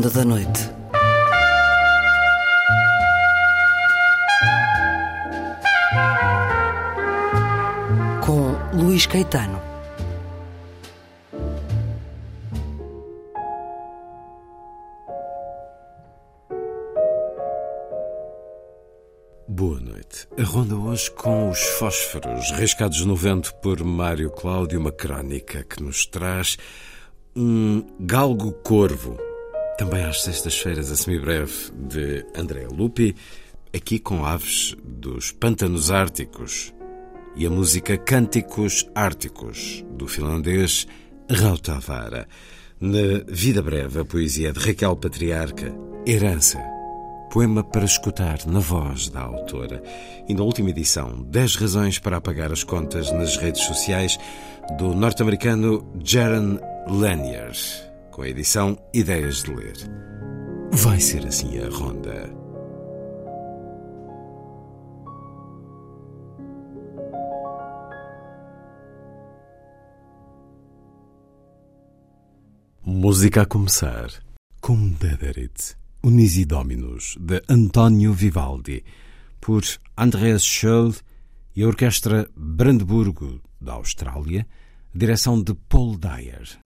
Ronda da Noite. Com Luís Caetano. Boa noite. A ronda hoje com os fósforos, riscados no vento por Mário Cláudio, uma crónica que nos traz um galgo corvo, também às sextas-feiras, a semibreve, de André Lupi, aqui com aves dos pântanos árticos e a música Cânticos Árticos, do finlandês Rautavara. Na Vida Breve, a poesia de Raquel Patriarca, Herança, poema para escutar na voz da autora. E na última edição, 10 razões para apagar as contas nas redes sociais, do norte-americano Jaron Lanier, com a edição Ideias de Ler. Vai ser assim a ronda. Música a começar. Cum dederit. Unisi Dominus, de António Vivaldi, por Andreas Scholl e a Orquestra Brandburgo, da Austrália, direção de Paul Dyer.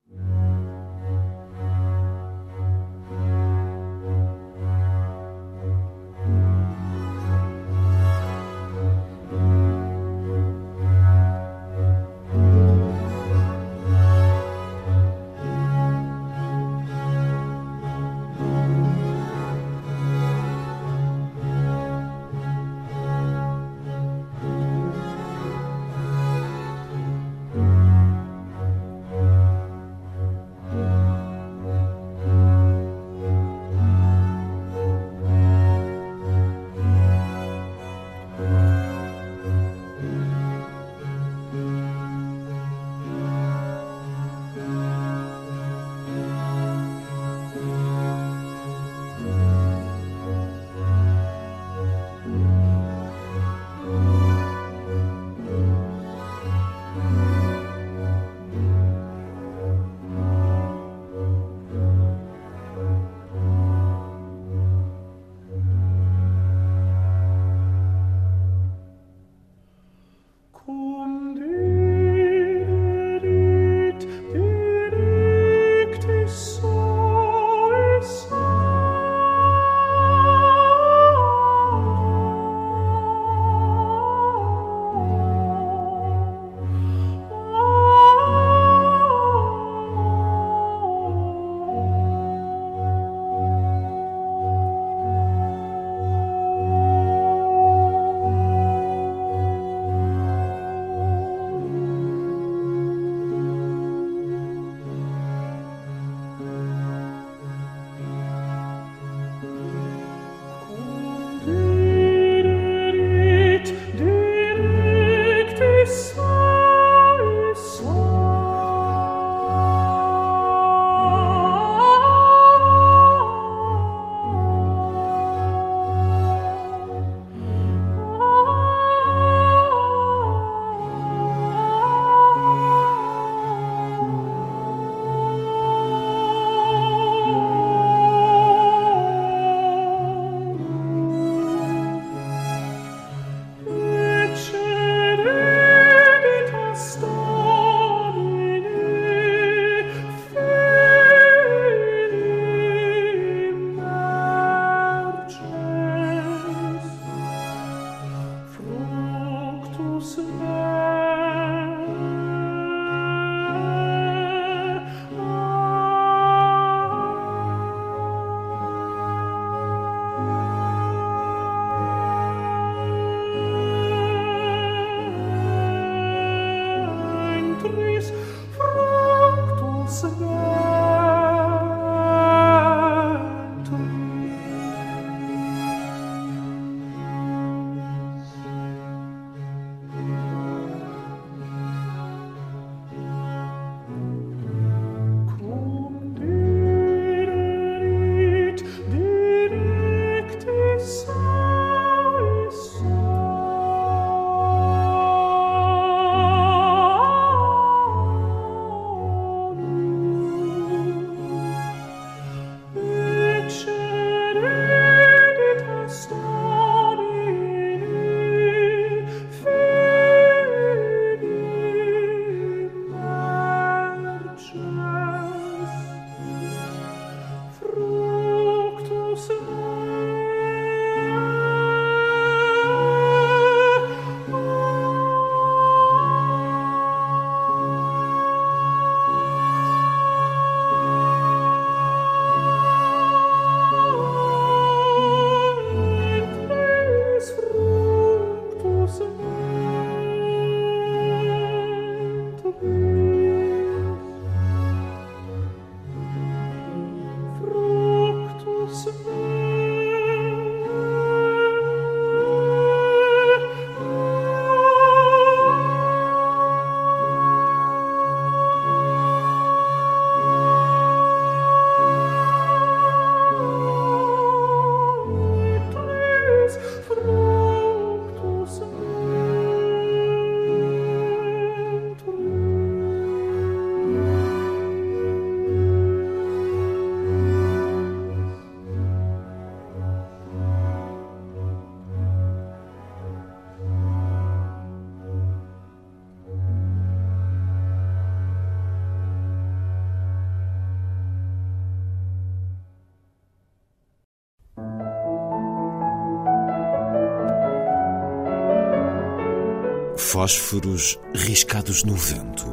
Fósforos riscados no vento.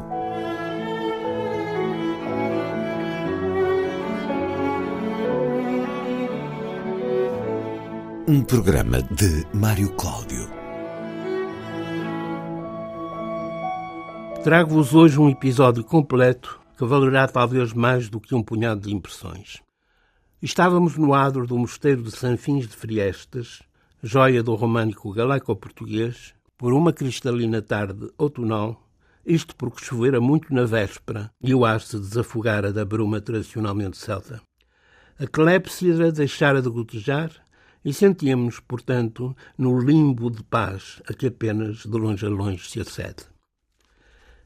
Um programa de Mário Cláudio. Trago-vos hoje um episódio completo que valerá talvez mais do que um punhado de impressões. Estávamos no adro do mosteiro de Sanfins de Friestas, joia do românico galaico-português, por uma cristalina tarde outonal, isto porque chovera muito na véspera e o ar se desafogara da bruma tradicionalmente celta. A clépsida deixara de gotejar e sentíamos, portanto, no limbo de paz a que apenas de longe a longe se acede.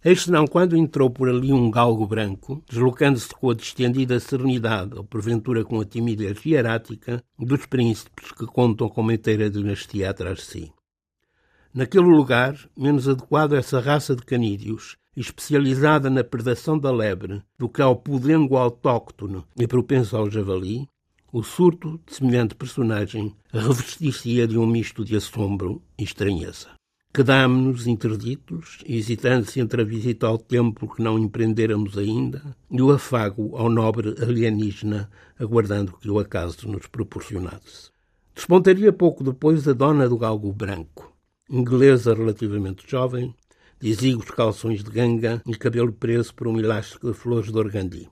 Eis senão quando entrou por ali um galgo branco, deslocando-se com a distendida serenidade, ou porventura com a timidez hierática, dos príncipes que contam com uma inteira dinastia atrás de si. Naquele lugar, menos adequado a essa raça de canídeos, especializada na predação da lebre, do que ao pudengo autóctono e propenso ao javali, o surto de semelhante personagem revestir-se-ia de um misto de assombro e estranheza. Quedámo-nos interditos, hesitantes entre a visita ao templo que não empreendêramos ainda e o afago ao nobre alienígena, aguardando que o acaso nos proporcionasse. Despontaria pouco depois a dona do galgo branco, inglesa relativamente jovem, exíguos calções de ganga e cabelo preso por um elástico de flores de organdi.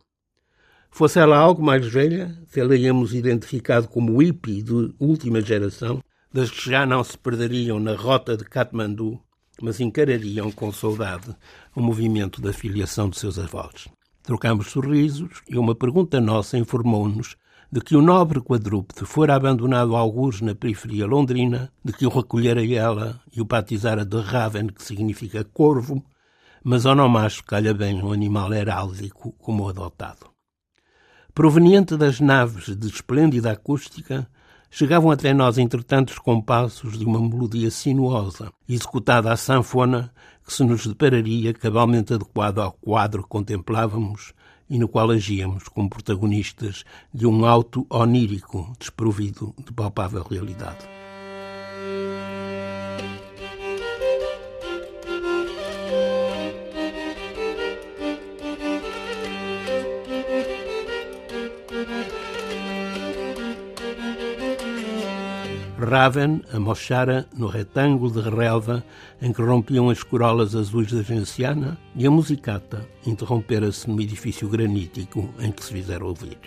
Fosse ela algo mais velha, tê-la-íamos identificado como hippie de última geração, das que já não se perderiam na rota de Katmandu, mas encarariam com saudade o movimento da filiação de seus avós. Trocamos sorrisos e uma pergunta nossa informou-nos de que o nobre quadrúpede fora abandonado a algures na periferia londrina, de que o recolhera ela e o batizara de Raven, que significa corvo, mas ao não macho calha bem um animal heráldico como o adotado. Proveniente das naves de esplêndida acústica, chegavam até nós, entretanto, os compassos de uma melodia sinuosa, executada à sanfona, que se nos depararia cabalmente adequado ao quadro que contemplávamos e no qual agíamos como protagonistas de um auto onírico desprovido de palpável realidade. Raven amochara no retângulo de relva em que rompiam as corolas azuis da venciana e a musicata interrompera-se no edifício granítico em que se fizeram ouvir.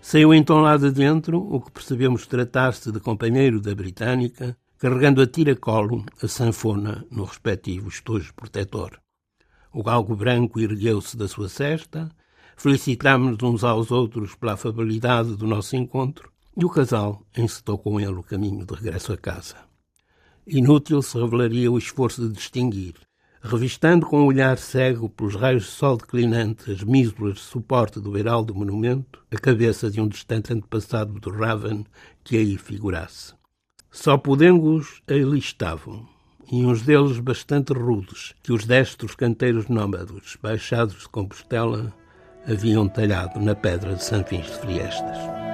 Saiu então lá de dentro o que percebemos tratar-se de companheiro da britânica, carregando a tiracolo a sanfona no respectivo estojo protetor. O galgo branco ergueu-se da sua cesta, felicitámos-nos uns aos outros pela afabilidade do nosso encontro e o casal encetou com ele o caminho de regresso a casa. Inútil se revelaria o esforço de distinguir, revistando com o um olhar cego pelos raios de sol declinante as mísulas de suporte do heraldo monumento, a cabeça de um distante antepassado do Raven que aí figurasse. Só podengos ali estavam, e uns deles bastante rudes, que os destros canteiros nómados, baixados de Compostela, haviam talhado na pedra de Sanfins de Friestas.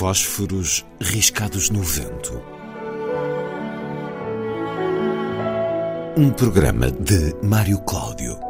Fósforos riscados no vento. Um programa de Mário Cláudio.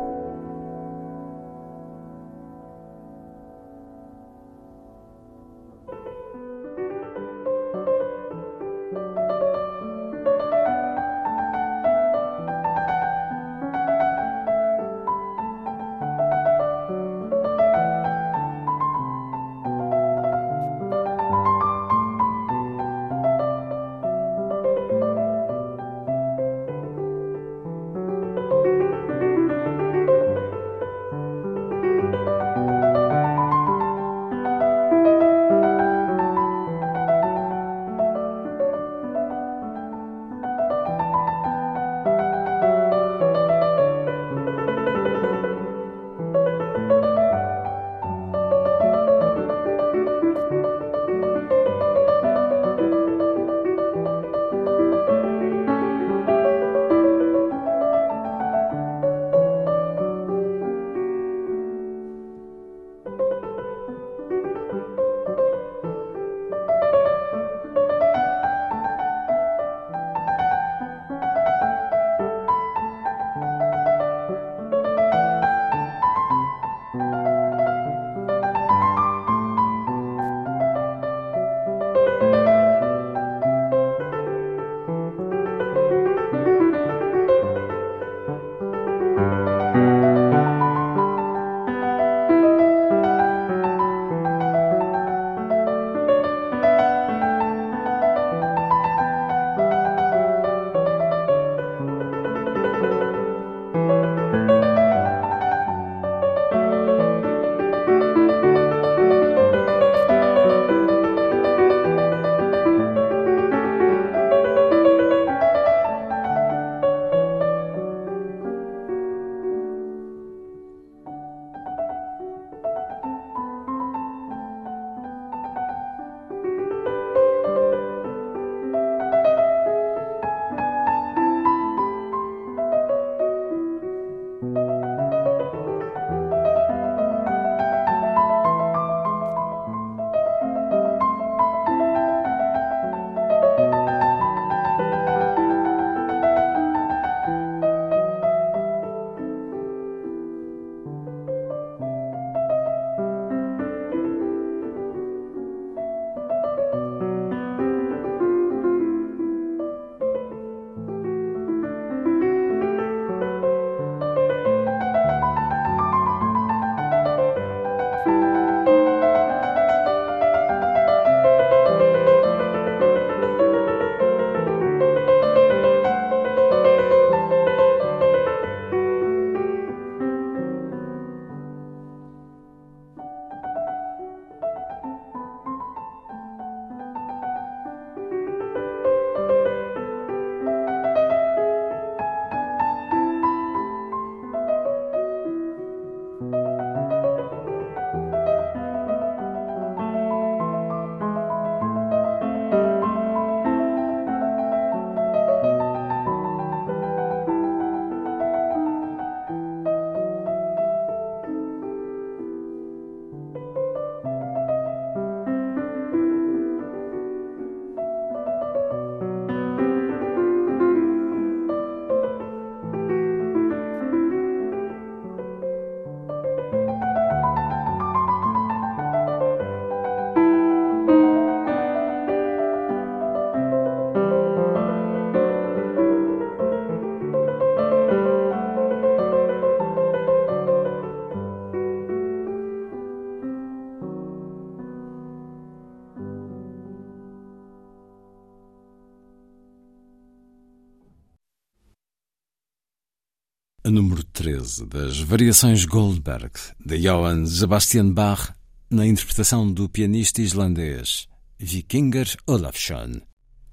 13 das Variações Goldberg de Johann Sebastian Bach na interpretação do pianista islandês Vikingur Olafsson.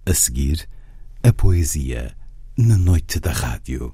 A seguir, a poesia na noite da rádio.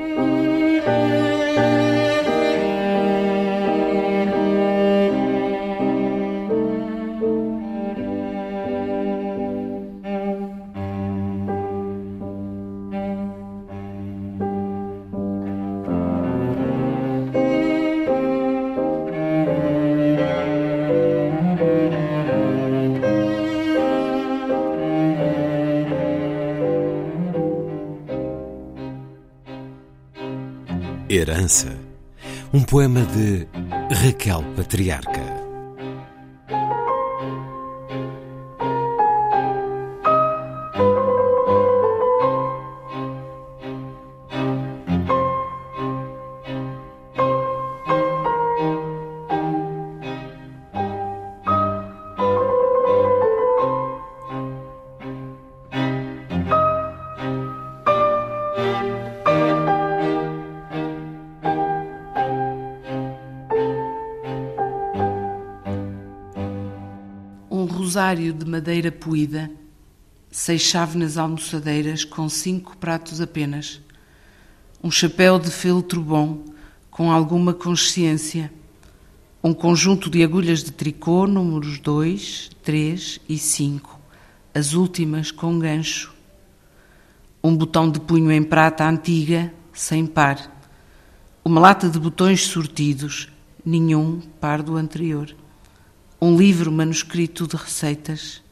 Herança. Um poema de Raquel Patriarca. De madeira poída, seis chávenas almoçadeiras com cinco pratos apenas, um chapéu de feltro bom, com alguma consciência, um conjunto de agulhas de tricô, números 2, 3 e 5, as últimas com gancho, um botão de punho em prata antiga, sem par, uma lata de botões sortidos, nenhum par do anterior um livro manuscrito de receitas,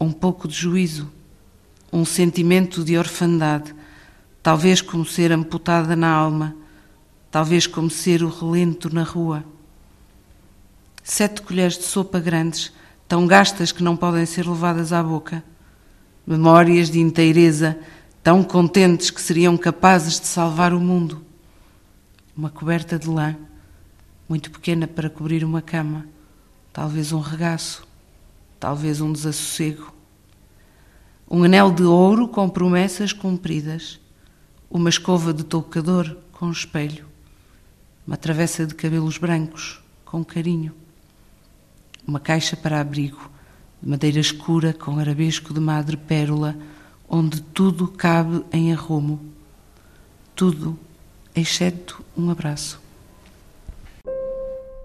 um pouco de juízo, um sentimento de orfandade, talvez como ser amputada na alma, talvez como ser o relento na rua. Sete colheres de sopa grandes, tão gastas que não podem ser levadas à boca. Memórias de inteireza, tão contentes que seriam capazes de salvar o mundo. Uma coberta de lã muito pequena para cobrir uma cama, talvez um regaço, talvez um desassossego. Um anel de ouro com promessas cumpridas, uma escova de toucador com espelho, uma travessa de cabelos brancos com carinho, uma caixa para abrigo de madeira escura com arabesco de madre pérola, onde tudo cabe em arrumo, tudo exceto um abraço.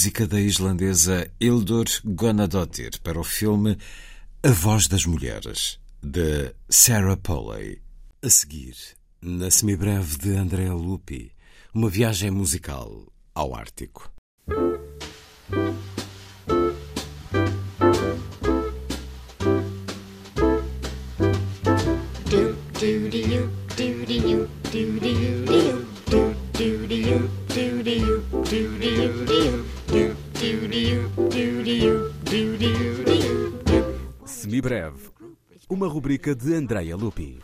Música da islandesa Hildur Gunnadóttir para o filme A Voz das Mulheres, de Sarah Polley. A seguir, na semibreve de Andrea Lupi, uma viagem musical ao Ártico. Semibreve, uma rubrica de Andrea Lupi.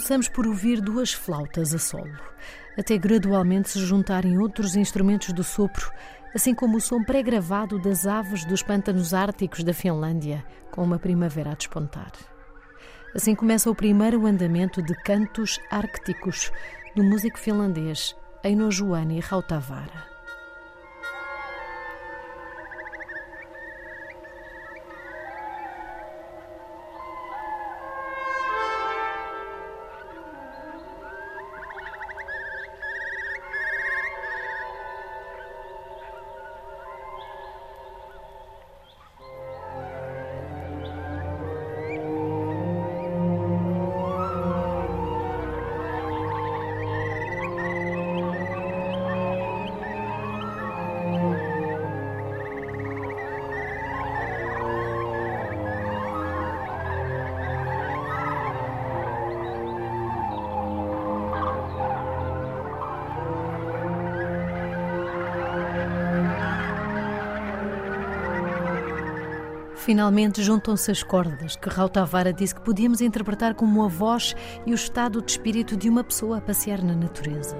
Começamos por ouvir duas flautas a solo, até gradualmente se juntarem outros instrumentos do sopro, assim como o som pré-gravado das aves dos pântanos árticos da Finlândia, com uma primavera a despontar. Assim começa o primeiro andamento de cantos árticos do músico finlandês Eino Juani Rautavara. Finalmente juntam-se as cordas que Rautavara disse que podíamos interpretar como a voz e o estado de espírito de uma pessoa a passear na natureza.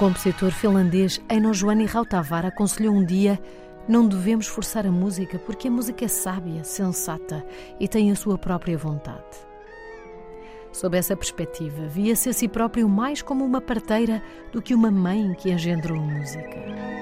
Compositor finlandês Eino Joani Rautavaara aconselhou um dia não devemos forçar a música porque a música é sábia, sensata e tem a sua própria vontade. Sob essa perspectiva, via-se a si próprio mais como uma parteira do que uma mãe que engendrou música.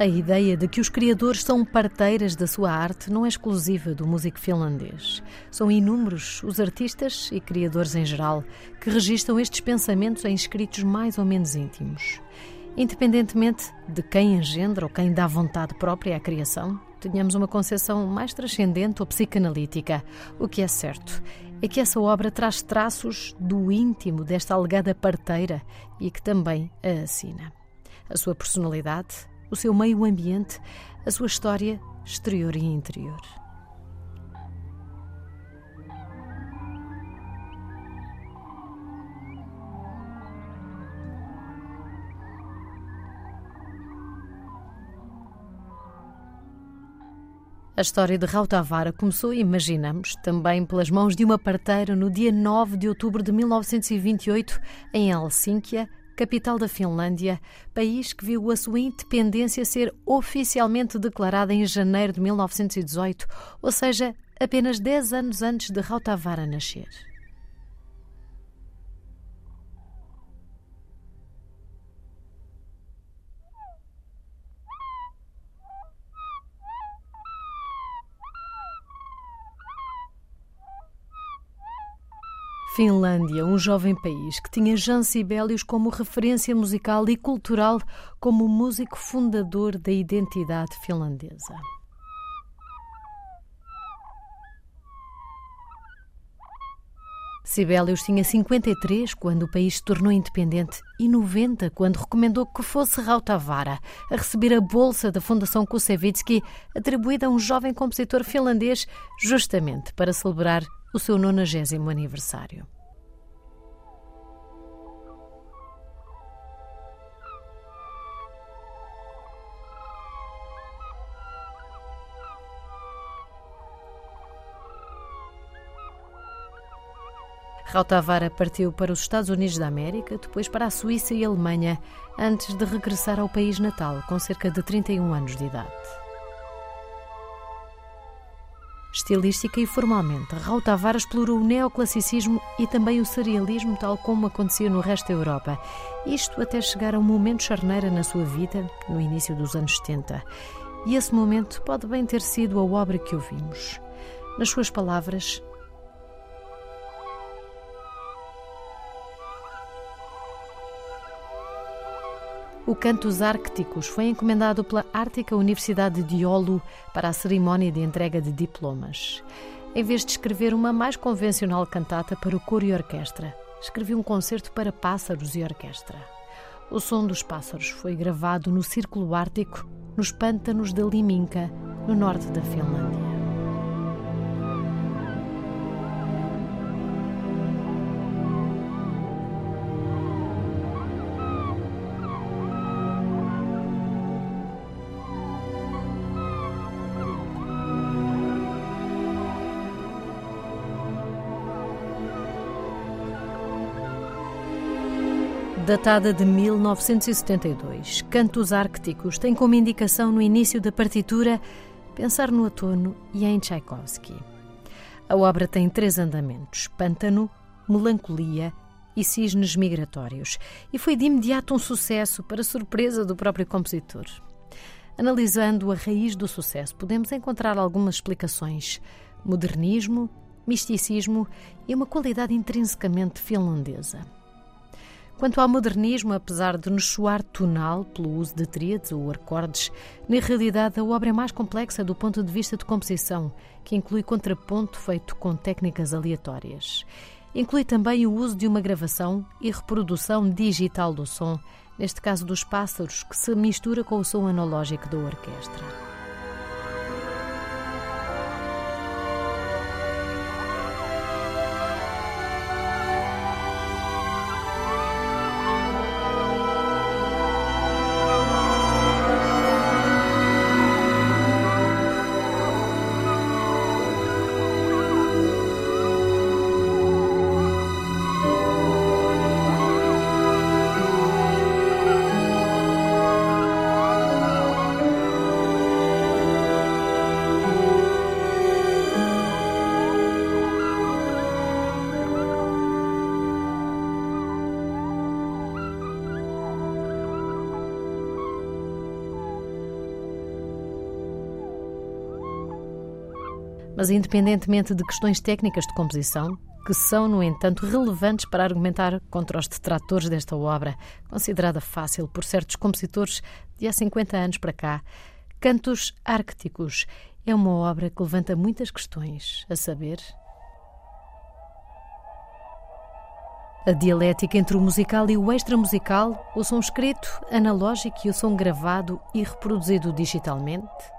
A ideia de que os criadores são parteiras da sua arte não é exclusiva do músico finlandês. São inúmeros os artistas e criadores em geral que registram estes pensamentos em escritos mais ou menos íntimos. Independentemente de quem engendra ou quem dá vontade própria à criação, tenhamos uma concepção mais transcendente ou psicanalítica. O que é certo é que essa obra traz traços do íntimo desta alegada parteira e que também a assina. A sua personalidade, o seu meio ambiente, a sua história exterior e interior. A história de Rautavara começou, imaginamos, também pelas mãos de uma parteira no dia 9 de outubro de 1928, em Helsínquia, capital da Finlândia, país que viu a sua independência ser oficialmente declarada em janeiro de 1918, ou seja, apenas 10 anos antes de Rautavara nascer. Finlândia, um jovem país que tinha Jan Sibelius como referência musical e cultural, como músico fundador da identidade finlandesa. Sibelius tinha 53 quando o país se tornou independente e 90 quando recomendou que fosse Rautavara a receber a bolsa da Fundação Kusevitsky atribuída a um jovem compositor finlandês justamente para celebrar o seu 90 aniversário. Rautavara partiu para os Estados Unidos da América, depois para a Suíça e a Alemanha, antes de regressar ao país natal com cerca de 31 anos de idade. Estilística e formalmente, Raul Tavares explorou o neoclassicismo e também o serialismo, tal como acontecia no resto da Europa. Isto até chegar a um momento charneira na sua vida, no início dos anos 70. E esse momento pode bem ter sido a obra que ouvimos. Nas suas palavras, O Cantos Árcticos foi encomendado pela Ártica Universidade de Oulu para a cerimónia de entrega de diplomas. Em vez de escrever uma mais convencional cantata para o coro e orquestra, escrevi um concerto para pássaros e orquestra. O som dos pássaros foi gravado no Círculo Ártico, nos pântanos da Liminka, no norte da Finlândia. Datada de 1972. Cantos Árcticos tem como indicação no início da partitura pensar no outono e em Tchaikovsky. A obra tem três andamentos: pântano, melancolia e cisnes migratórios, e foi de imediato um sucesso, para surpresa do próprio compositor. Analisando a raiz do sucesso, podemos encontrar algumas explicações: modernismo, misticismo e uma qualidade intrinsecamente finlandesa. Quanto ao modernismo, apesar de nos soar tonal pelo uso de tríades ou acordes, na realidade a obra é mais complexa do ponto de vista de composição, que inclui contraponto feito com técnicas aleatórias. Inclui também o uso de uma gravação e reprodução digital do som, neste caso dos pássaros, que se mistura com o som analógico da orquestra. Mas, independentemente de questões técnicas de composição, que são, no entanto, relevantes para argumentar contra os detratores desta obra, considerada fácil por certos compositores de há 50 anos para cá. Cantos Árcticos é uma obra que levanta muitas questões, a saber. A dialética entre o musical e o extramusical, o som escrito, analógico e o som gravado e reproduzido digitalmente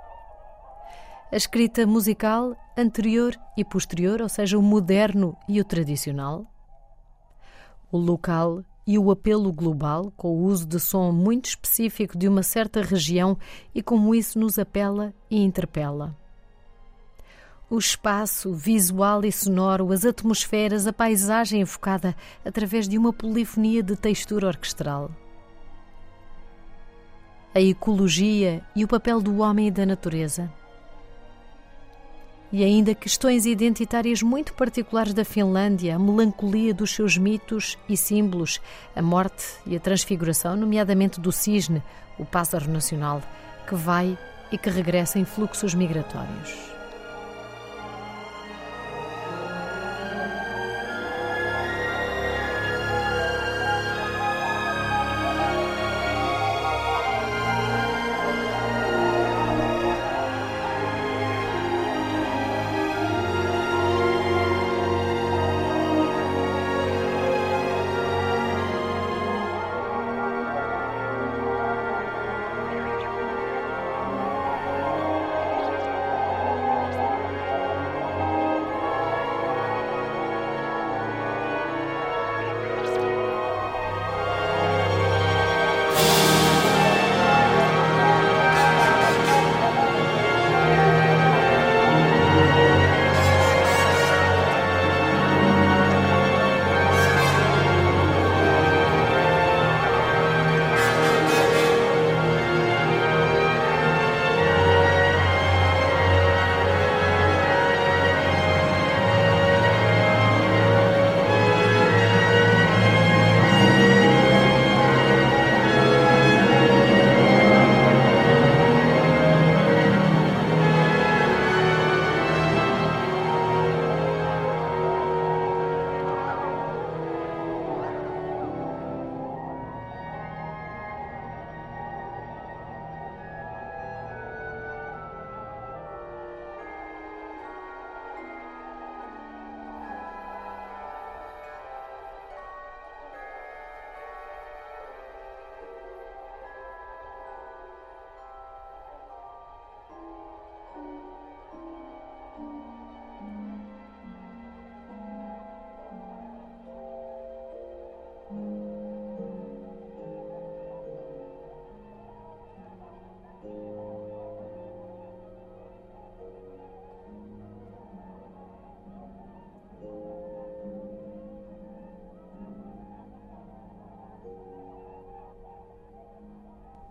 a escrita musical anterior e posterior, ou seja, o moderno e o tradicional, o local e o apelo global, com o uso de som muito específico de uma certa região e como isso nos apela e interpela. O espaço visual e sonoro, as atmosferas, a paisagem enfocada através de uma polifonia de textura orquestral. A ecologia e o papel do homem e da natureza e ainda questões identitárias muito particulares da Finlândia, a melancolia dos seus mitos e símbolos, a morte e a transfiguração, nomeadamente do cisne, o pássaro nacional, que vai e que regressa em fluxos migratórios.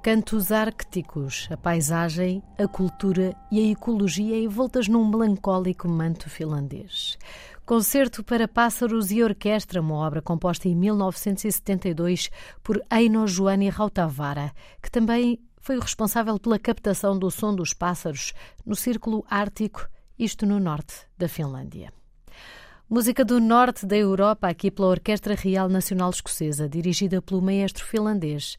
Cantos árcticos, a paisagem, a cultura e a ecologia envoltas num melancólico manto finlandês. Concerto para Pássaros e Orquestra, uma obra composta em 1972 por Eino Joani Rautavara, que também foi o responsável pela captação do som dos pássaros no Círculo Ártico, isto no norte da Finlândia. Música do norte da Europa, aqui pela Orquestra Real Nacional Escocesa, dirigida pelo maestro finlandês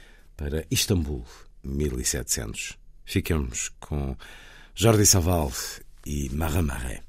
para Istambul, 1700. Fiquemos com Jordi Saval e Maré.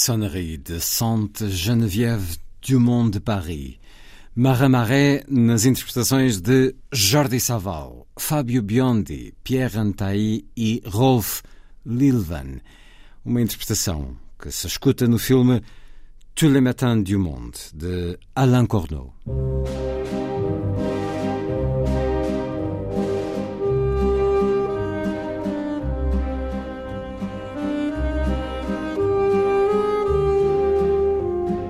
Sonnerie de Sainte Geneviève Dumont de Paris. Marais nas interpretações de Jordi Saval, Fábio Biondi, Pierre Antaï e Rolf Lilvan. Uma interpretação que se escuta no filme Tous les matins du monde, de Alain Corneau.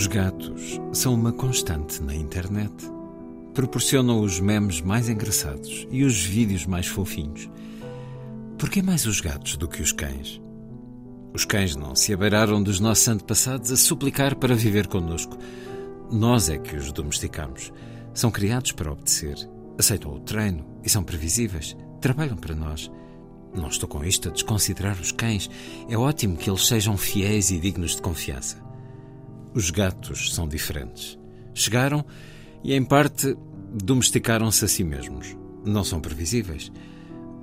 Os gatos são uma constante na internet. Proporcionam os memes mais engraçados e os vídeos mais fofinhos. Por que mais os gatos do que os cães? Os cães não se abeiraram dos nossos antepassados a suplicar para viver connosco. Nós é que os domesticamos. São criados para obedecer, aceitam o treino e são previsíveis. Trabalham para nós. Não estou com isto a desconsiderar os cães. É ótimo que eles sejam fiéis e dignos de confiança. Os gatos são diferentes. Chegaram e, em parte, domesticaram-se a si mesmos. Não são previsíveis.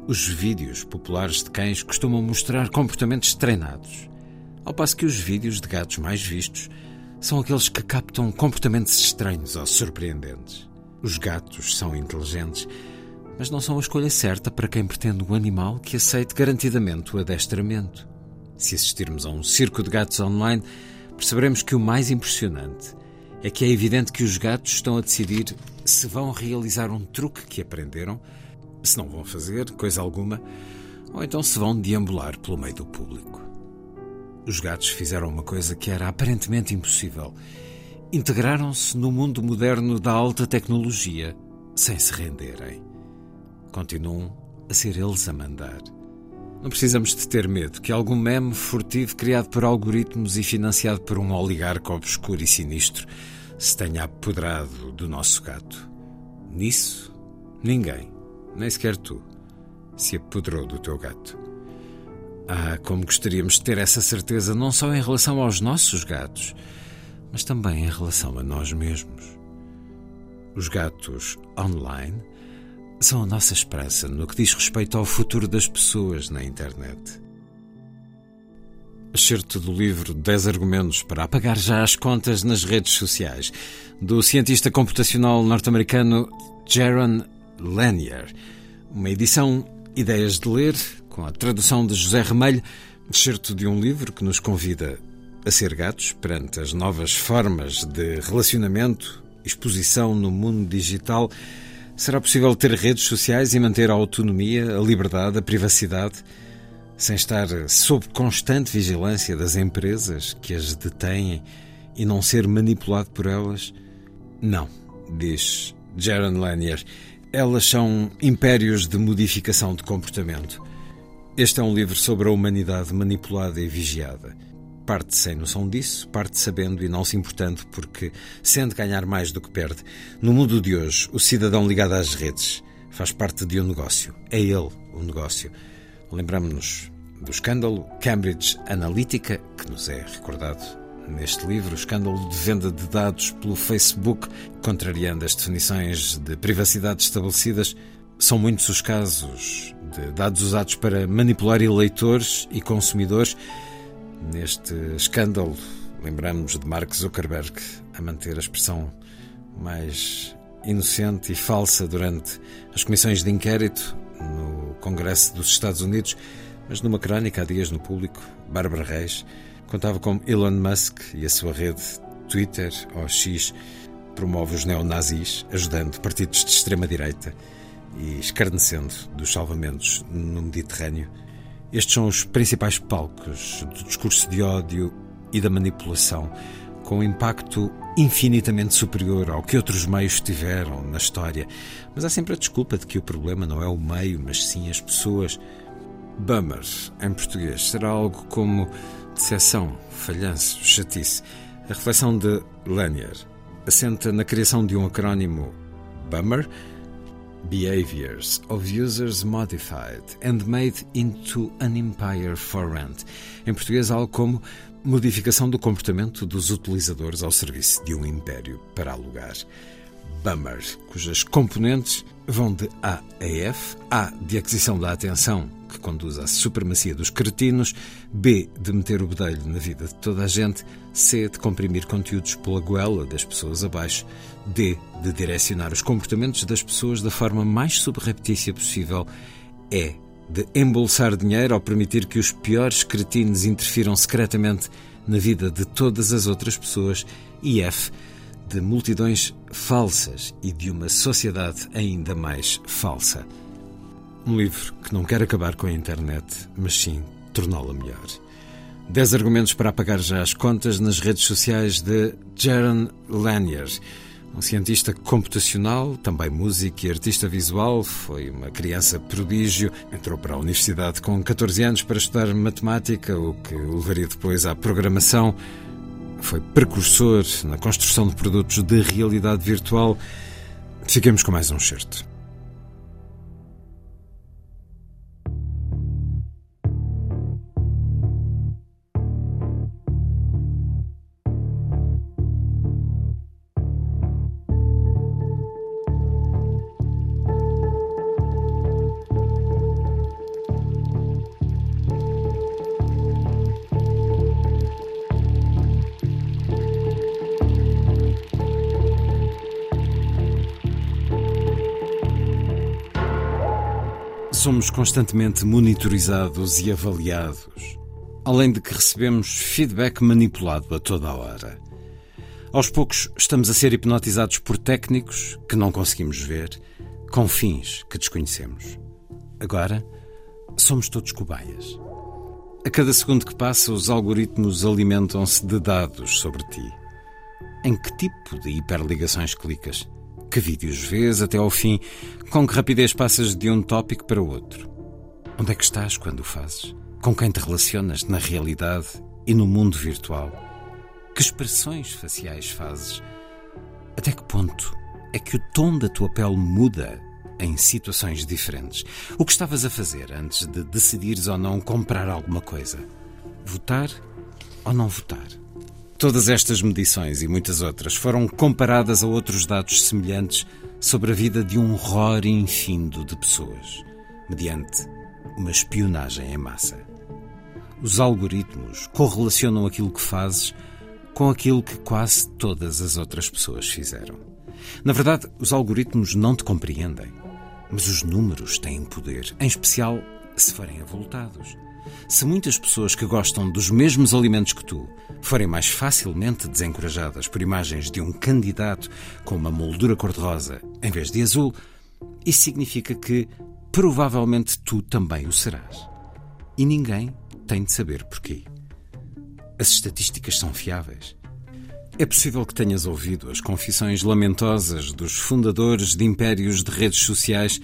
Os vídeos populares de cães costumam mostrar comportamentos treinados, ao passo que os vídeos de gatos mais vistos são aqueles que captam comportamentos estranhos ou surpreendentes. Os gatos são inteligentes, mas não são a escolha certa para quem pretende um animal que aceite garantidamente o adestramento. Se assistirmos a um circo de gatos online, perceberemos que o mais impressionante é que é evidente que os gatos estão a decidir se vão realizar um truque que aprenderam, se não vão fazer coisa alguma, ou então se vão deambular pelo meio do público. Os gatos fizeram uma coisa que era aparentemente impossível. Integraram-se no mundo moderno da alta tecnologia sem se renderem. Continuam a ser eles a mandar. Não precisamos de ter medo que algum meme furtivo criado por algoritmos e financiado por um oligarca obscuro e sinistro se tenha apoderado do nosso gato. Nisso, ninguém, nem sequer tu, se apoderou do teu gato. Ah, como gostaríamos de ter essa certeza não só em relação aos nossos gatos, mas também em relação a nós mesmos. Os gatos online são a nossa esperança no que diz respeito ao futuro das pessoas na internet. Excerto do livro 10 argumentos para apagar já as contas nas redes sociais, do cientista computacional norte-americano Jaron Lanier. Uma edição Ideias de Ler, com a tradução de José Remelho, excerto de um livro que nos convida a ser gatos perante as novas formas de relacionamento, exposição no mundo digital Será possível ter redes sociais e manter a autonomia, a liberdade, a privacidade, sem estar sob constante vigilância das empresas que as detêm e não ser manipulado por elas? Não, diz Jaron Lanier. Elas são impérios de modificação de comportamento. Este é um livro sobre a humanidade manipulada e vigiada. Parte sem noção disso, parte sabendo e não se importando, porque sente ganhar mais do que perde. No mundo de hoje, o cidadão ligado às redes faz parte de um negócio. É ele o negócio. Lembramos-nos do escândalo Cambridge Analytica, que nos é recordado neste livro, o escândalo de venda de dados pelo Facebook, contrariando as definições de privacidade estabelecidas. São muitos os casos de dados usados para manipular eleitores e consumidores Neste escândalo, lembramos de Mark Zuckerberg a manter a expressão mais inocente e falsa durante as comissões de inquérito no Congresso dos Estados Unidos, mas numa crónica há dias no público, Bárbara Reis contava como Elon Musk e a sua rede Twitter ou X promove os neonazis, ajudando partidos de extrema-direita e escarnecendo dos salvamentos no Mediterrâneo estes são os principais palcos do discurso de ódio e da manipulação, com um impacto infinitamente superior ao que outros meios tiveram na história. Mas há sempre a desculpa de que o problema não é o meio, mas sim as pessoas. Bummer, em português, será algo como decepção, falhanço, chatice. A reflexão de Lanier assenta na criação de um acrónimo Bummer, Behaviors of Users Modified and Made into an Empire for Rent. Em português, algo como modificação do comportamento dos utilizadores ao serviço de um império para alugar. Bummer, cujas componentes vão de A a F, A de aquisição da atenção, que conduz à supremacia dos cretinos, B de meter o bedelho na vida de toda a gente, C de comprimir conteúdos pela goela das pessoas abaixo, D de direcionar os comportamentos das pessoas da forma mais subreptícia possível, E de embolsar dinheiro ao permitir que os piores cretinos interfiram secretamente na vida de todas as outras pessoas, e F de multidões falsas e de uma sociedade ainda mais falsa. Um livro que não quer acabar com a internet, mas sim torná-la melhor. Dez argumentos para apagar já as contas nas redes sociais de Jaron Lanier, um cientista computacional, também músico e artista visual. Foi uma criança prodígio. Entrou para a universidade com 14 anos para estudar matemática, o que o levaria depois à programação foi precursor na construção de produtos de realidade virtual. Fiquemos com mais um certo. Constantemente monitorizados e avaliados, além de que recebemos feedback manipulado a toda a hora. Aos poucos, estamos a ser hipnotizados por técnicos que não conseguimos ver, com fins que desconhecemos. Agora, somos todos cobaias. A cada segundo que passa, os algoritmos alimentam-se de dados sobre ti. Em que tipo de hiperligações clicas? Que vídeos vês até ao fim? Com que rapidez passas de um tópico para outro? Onde é que estás quando o fazes? Com quem te relacionas na realidade e no mundo virtual? Que expressões faciais fazes? Até que ponto é que o tom da tua pele muda em situações diferentes? O que estavas a fazer antes de decidires ou não comprar alguma coisa? Votar ou não votar? Todas estas medições e muitas outras foram comparadas a outros dados semelhantes sobre a vida de um horror infindo de pessoas, mediante uma espionagem em massa. Os algoritmos correlacionam aquilo que fazes com aquilo que quase todas as outras pessoas fizeram. Na verdade, os algoritmos não te compreendem, mas os números têm poder, em especial se forem avultados. Se muitas pessoas que gostam dos mesmos alimentos que tu forem mais facilmente desencorajadas por imagens de um candidato com uma moldura cor-de-rosa em vez de azul, isso significa que provavelmente tu também o serás. E ninguém tem de saber porquê. As estatísticas são fiáveis. É possível que tenhas ouvido as confissões lamentosas dos fundadores de impérios de redes sociais,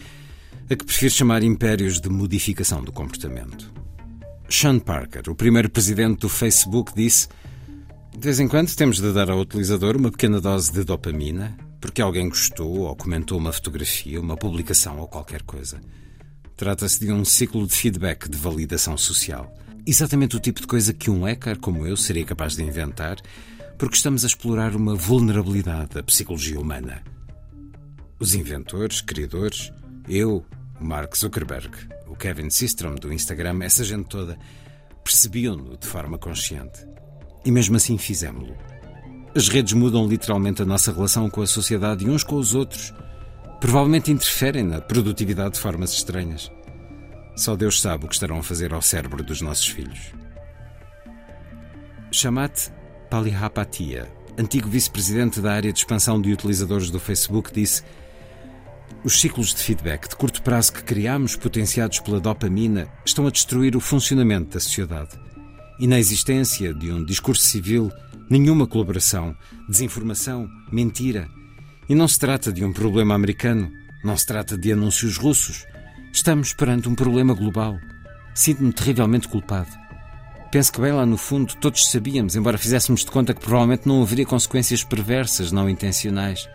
a que prefiro chamar impérios de modificação do comportamento. Sean Parker, o primeiro presidente do Facebook, disse: De vez em quando temos de dar ao utilizador uma pequena dose de dopamina, porque alguém gostou ou comentou uma fotografia, uma publicação ou qualquer coisa. Trata-se de um ciclo de feedback de validação social. Exatamente o tipo de coisa que um hacker como eu seria capaz de inventar, porque estamos a explorar uma vulnerabilidade da psicologia humana. Os inventores, criadores, eu, Mark Zuckerberg, o Kevin Systrom do Instagram, essa gente toda, percebiam-no de forma consciente. E mesmo assim fizemos-lo. As redes mudam literalmente a nossa relação com a sociedade e uns com os outros. Provavelmente interferem na produtividade de formas estranhas. Só Deus sabe o que estarão a fazer ao cérebro dos nossos filhos. Shamat Palihapatia, antigo vice-presidente da área de expansão de utilizadores do Facebook, disse os ciclos de feedback de curto prazo que criamos, potenciados pela dopamina, estão a destruir o funcionamento da sociedade. E na existência de um discurso civil, nenhuma colaboração, desinformação, mentira. E não se trata de um problema americano, não se trata de anúncios russos. Estamos perante um problema global. Sinto-me terrivelmente culpado. Penso que bem lá no fundo todos sabíamos, embora fizéssemos de conta que provavelmente não haveria consequências perversas, não intencionais.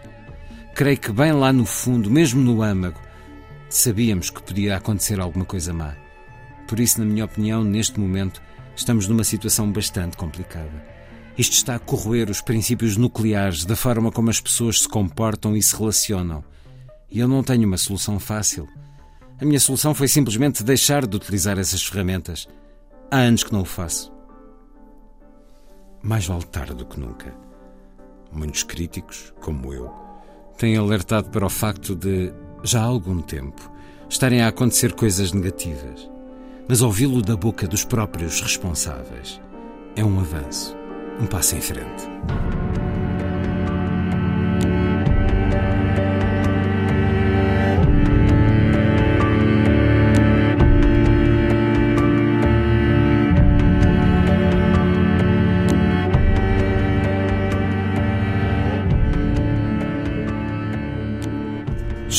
Creio que bem lá no fundo, mesmo no âmago, sabíamos que podia acontecer alguma coisa má. Por isso, na minha opinião, neste momento, estamos numa situação bastante complicada. Isto está a corroer os princípios nucleares da forma como as pessoas se comportam e se relacionam. E eu não tenho uma solução fácil. A minha solução foi simplesmente deixar de utilizar essas ferramentas. Há anos que não o faço. Mais vale tarde do que nunca. Muitos críticos, como eu, têm alertado para o facto de, já há algum tempo, estarem a acontecer coisas negativas. Mas ouvi-lo da boca dos próprios responsáveis é um avanço, um passo em frente.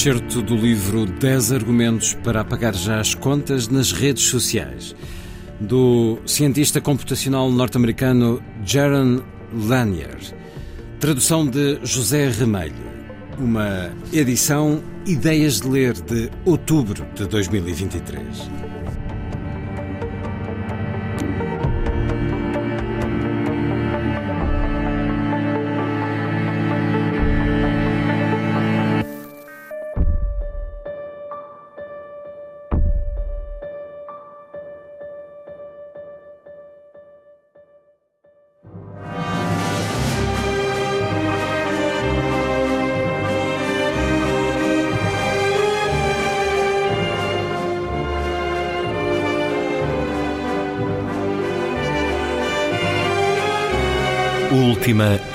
Certo do livro 10 argumentos para apagar já as contas nas redes sociais, do cientista computacional norte-americano Jaron Lanier. Tradução de José Remelho. Uma edição Ideias de Ler de outubro de 2023.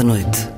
Da Noite.